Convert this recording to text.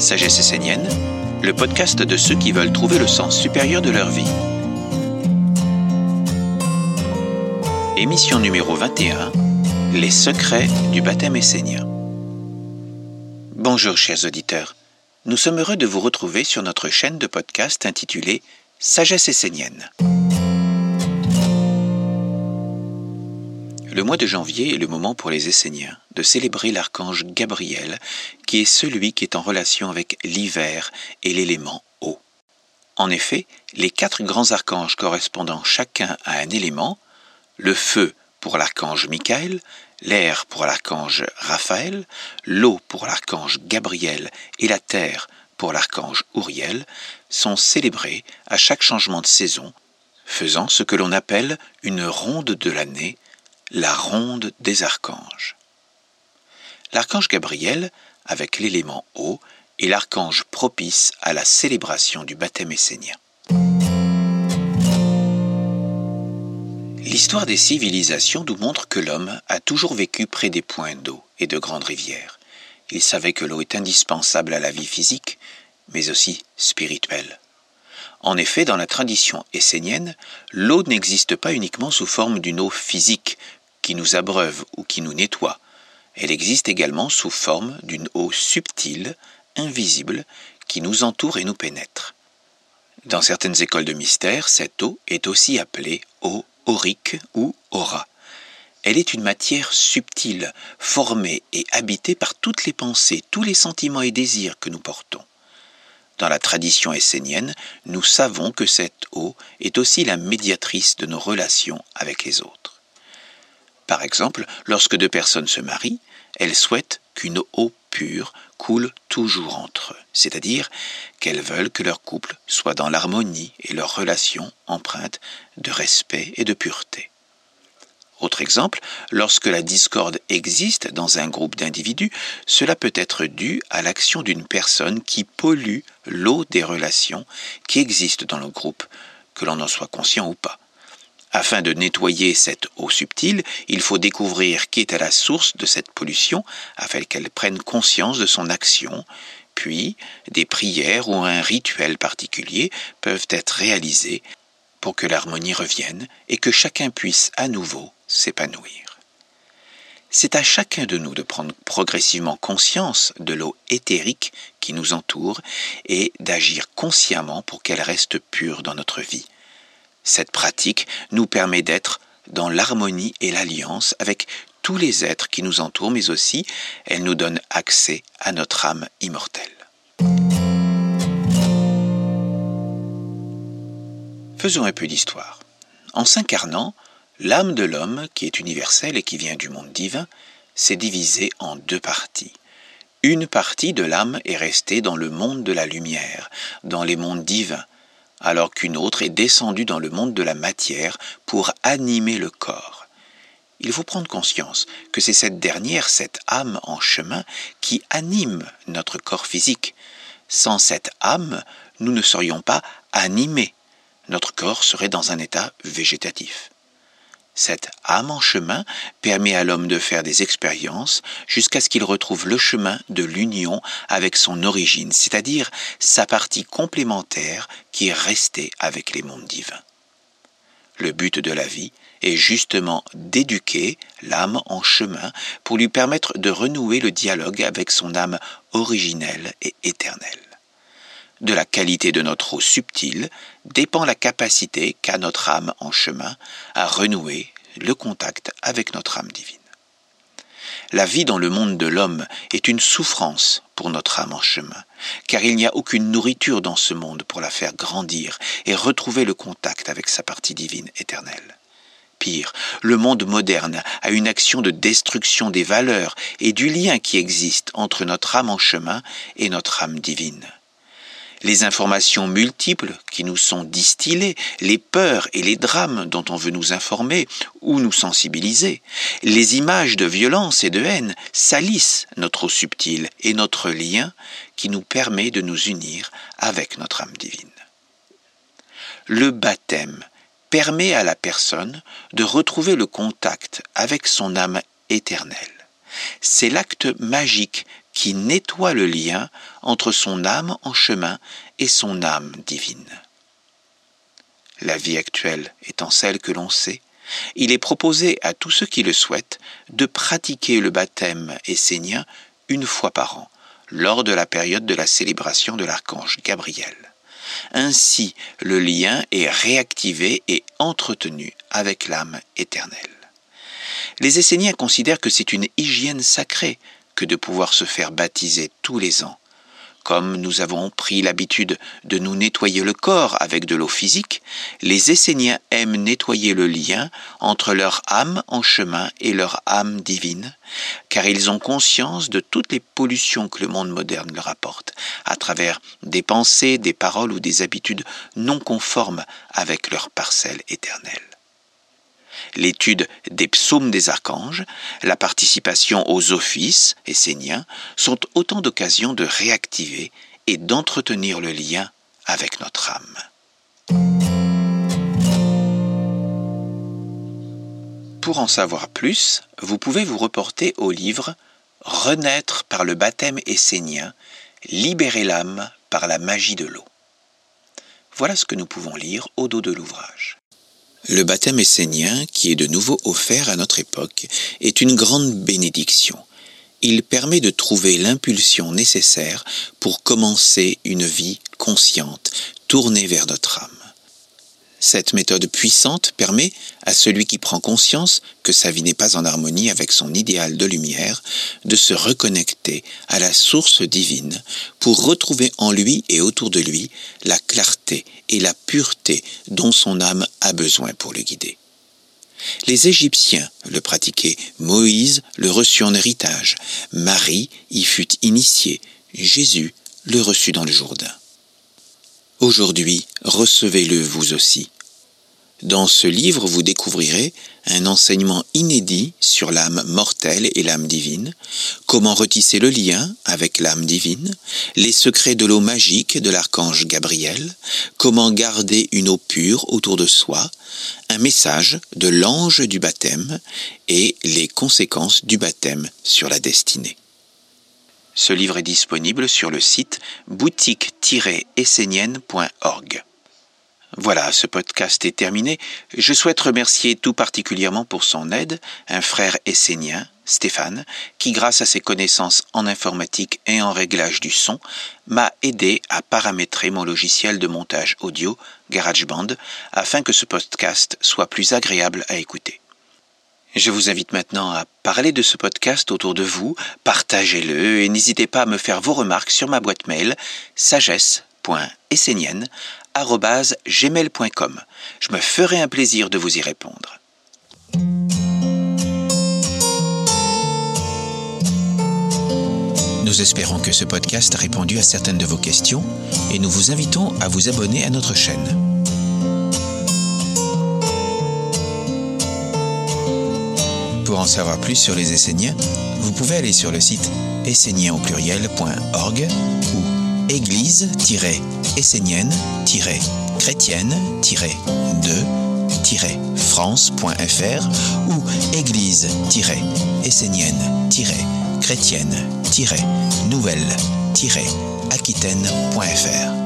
Sagesse essénienne, le podcast de ceux qui veulent trouver le sens supérieur de leur vie. Émission numéro 21 Les secrets du baptême essénien. Bonjour chers auditeurs, nous sommes heureux de vous retrouver sur notre chaîne de podcast intitulée Sagesse essénienne. Le mois de janvier est le moment pour les Esséniens de célébrer l'archange Gabriel, qui est celui qui est en relation avec l'hiver et l'élément eau. En effet, les quatre grands archanges correspondant chacun à un élément, le feu pour l'archange Michael, l'air pour l'archange Raphaël, l'eau pour l'archange Gabriel et la terre pour l'archange Uriel, sont célébrés à chaque changement de saison, faisant ce que l'on appelle une ronde de l'année la ronde des archanges. L'archange Gabriel, avec l'élément eau, est l'archange propice à la célébration du baptême essénien. L'histoire des civilisations nous montre que l'homme a toujours vécu près des points d'eau et de grandes rivières. Il savait que l'eau est indispensable à la vie physique, mais aussi spirituelle. En effet, dans la tradition essénienne, l'eau n'existe pas uniquement sous forme d'une eau physique, qui nous abreuve ou qui nous nettoie. Elle existe également sous forme d'une eau subtile, invisible, qui nous entoure et nous pénètre. Dans certaines écoles de mystère, cette eau est aussi appelée eau aurique ou aura. Elle est une matière subtile, formée et habitée par toutes les pensées, tous les sentiments et désirs que nous portons. Dans la tradition essénienne, nous savons que cette eau est aussi la médiatrice de nos relations avec les autres. Par exemple, lorsque deux personnes se marient, elles souhaitent qu'une eau pure coule toujours entre eux, c'est-à-dire qu'elles veulent que leur couple soit dans l'harmonie et leur relation empreinte de respect et de pureté. Autre exemple, lorsque la discorde existe dans un groupe d'individus, cela peut être dû à l'action d'une personne qui pollue l'eau des relations qui existent dans le groupe, que l'on en soit conscient ou pas. Afin de nettoyer cette eau subtile, il faut découvrir qui est à la source de cette pollution, afin qu'elle prenne conscience de son action, puis des prières ou un rituel particulier peuvent être réalisés pour que l'harmonie revienne et que chacun puisse à nouveau s'épanouir. C'est à chacun de nous de prendre progressivement conscience de l'eau éthérique qui nous entoure et d'agir consciemment pour qu'elle reste pure dans notre vie. Cette pratique nous permet d'être dans l'harmonie et l'alliance avec tous les êtres qui nous entourent, mais aussi elle nous donne accès à notre âme immortelle. Faisons un peu d'histoire. En s'incarnant, l'âme de l'homme, qui est universelle et qui vient du monde divin, s'est divisée en deux parties. Une partie de l'âme est restée dans le monde de la lumière, dans les mondes divins, alors qu'une autre est descendue dans le monde de la matière pour animer le corps. Il faut prendre conscience que c'est cette dernière, cette âme en chemin, qui anime notre corps physique. Sans cette âme, nous ne serions pas animés. Notre corps serait dans un état végétatif. Cette âme en chemin permet à l'homme de faire des expériences jusqu'à ce qu'il retrouve le chemin de l'union avec son origine, c'est-à-dire sa partie complémentaire qui est restée avec les mondes divins. Le but de la vie est justement d'éduquer l'âme en chemin pour lui permettre de renouer le dialogue avec son âme originelle et éternelle de la qualité de notre eau subtile dépend la capacité qu'a notre âme en chemin à renouer le contact avec notre âme divine. La vie dans le monde de l'homme est une souffrance pour notre âme en chemin, car il n'y a aucune nourriture dans ce monde pour la faire grandir et retrouver le contact avec sa partie divine éternelle. Pire, le monde moderne a une action de destruction des valeurs et du lien qui existe entre notre âme en chemin et notre âme divine les informations multiples qui nous sont distillées, les peurs et les drames dont on veut nous informer ou nous sensibiliser, les images de violence et de haine salissent notre eau subtile et notre lien qui nous permet de nous unir avec notre âme divine. Le baptême permet à la personne de retrouver le contact avec son âme éternelle. C'est l'acte magique qui nettoie le lien entre son âme en chemin et son âme divine. La vie actuelle étant celle que l'on sait, il est proposé à tous ceux qui le souhaitent de pratiquer le baptême essénien une fois par an, lors de la période de la célébration de l'archange Gabriel. Ainsi, le lien est réactivé et entretenu avec l'âme éternelle. Les Esséniens considèrent que c'est une hygiène sacrée que de pouvoir se faire baptiser tous les ans, comme nous avons pris l'habitude de nous nettoyer le corps avec de l'eau physique, les Esséniens aiment nettoyer le lien entre leur âme en chemin et leur âme divine, car ils ont conscience de toutes les pollutions que le monde moderne leur apporte, à travers des pensées, des paroles ou des habitudes non conformes avec leur parcelle éternelle l'étude des psaumes des archanges, la participation aux offices esséniens sont autant d'occasions de réactiver et d'entretenir le lien avec notre âme. Pour en savoir plus, vous pouvez vous reporter au livre Renaître par le baptême essénien, libérer l'âme par la magie de l'eau. Voilà ce que nous pouvons lire au dos de l'ouvrage. Le baptême essénien, qui est de nouveau offert à notre époque, est une grande bénédiction. Il permet de trouver l'impulsion nécessaire pour commencer une vie consciente, tournée vers notre âme. Cette méthode puissante permet à celui qui prend conscience que sa vie n'est pas en harmonie avec son idéal de lumière de se reconnecter à la source divine pour retrouver en lui et autour de lui la clarté et la pureté dont son âme a besoin pour le guider. Les Égyptiens le pratiquaient, Moïse le reçut en héritage, Marie y fut initiée, Jésus le reçut dans le Jourdain. Aujourd'hui, recevez-le vous aussi. Dans ce livre, vous découvrirez un enseignement inédit sur l'âme mortelle et l'âme divine, comment retisser le lien avec l'âme divine, les secrets de l'eau magique de l'archange Gabriel, comment garder une eau pure autour de soi, un message de l'ange du baptême et les conséquences du baptême sur la destinée. Ce livre est disponible sur le site boutique-essénienne.org. Voilà, ce podcast est terminé. Je souhaite remercier tout particulièrement pour son aide un frère essénien, Stéphane, qui grâce à ses connaissances en informatique et en réglage du son, m'a aidé à paramétrer mon logiciel de montage audio, GarageBand, afin que ce podcast soit plus agréable à écouter. Je vous invite maintenant à parler de ce podcast autour de vous, partagez-le et n'hésitez pas à me faire vos remarques sur ma boîte mail sagesse.essénienne.gmail.com. Je me ferai un plaisir de vous y répondre. Nous espérons que ce podcast a répondu à certaines de vos questions et nous vous invitons à vous abonner à notre chaîne. Pour en savoir plus sur les Esséniens, vous pouvez aller sur le site essénien au pluriel.org ou église-chrétienne-de-france.fr ou église-essénienne-chrétienne-nouvelle-aquitaine.fr.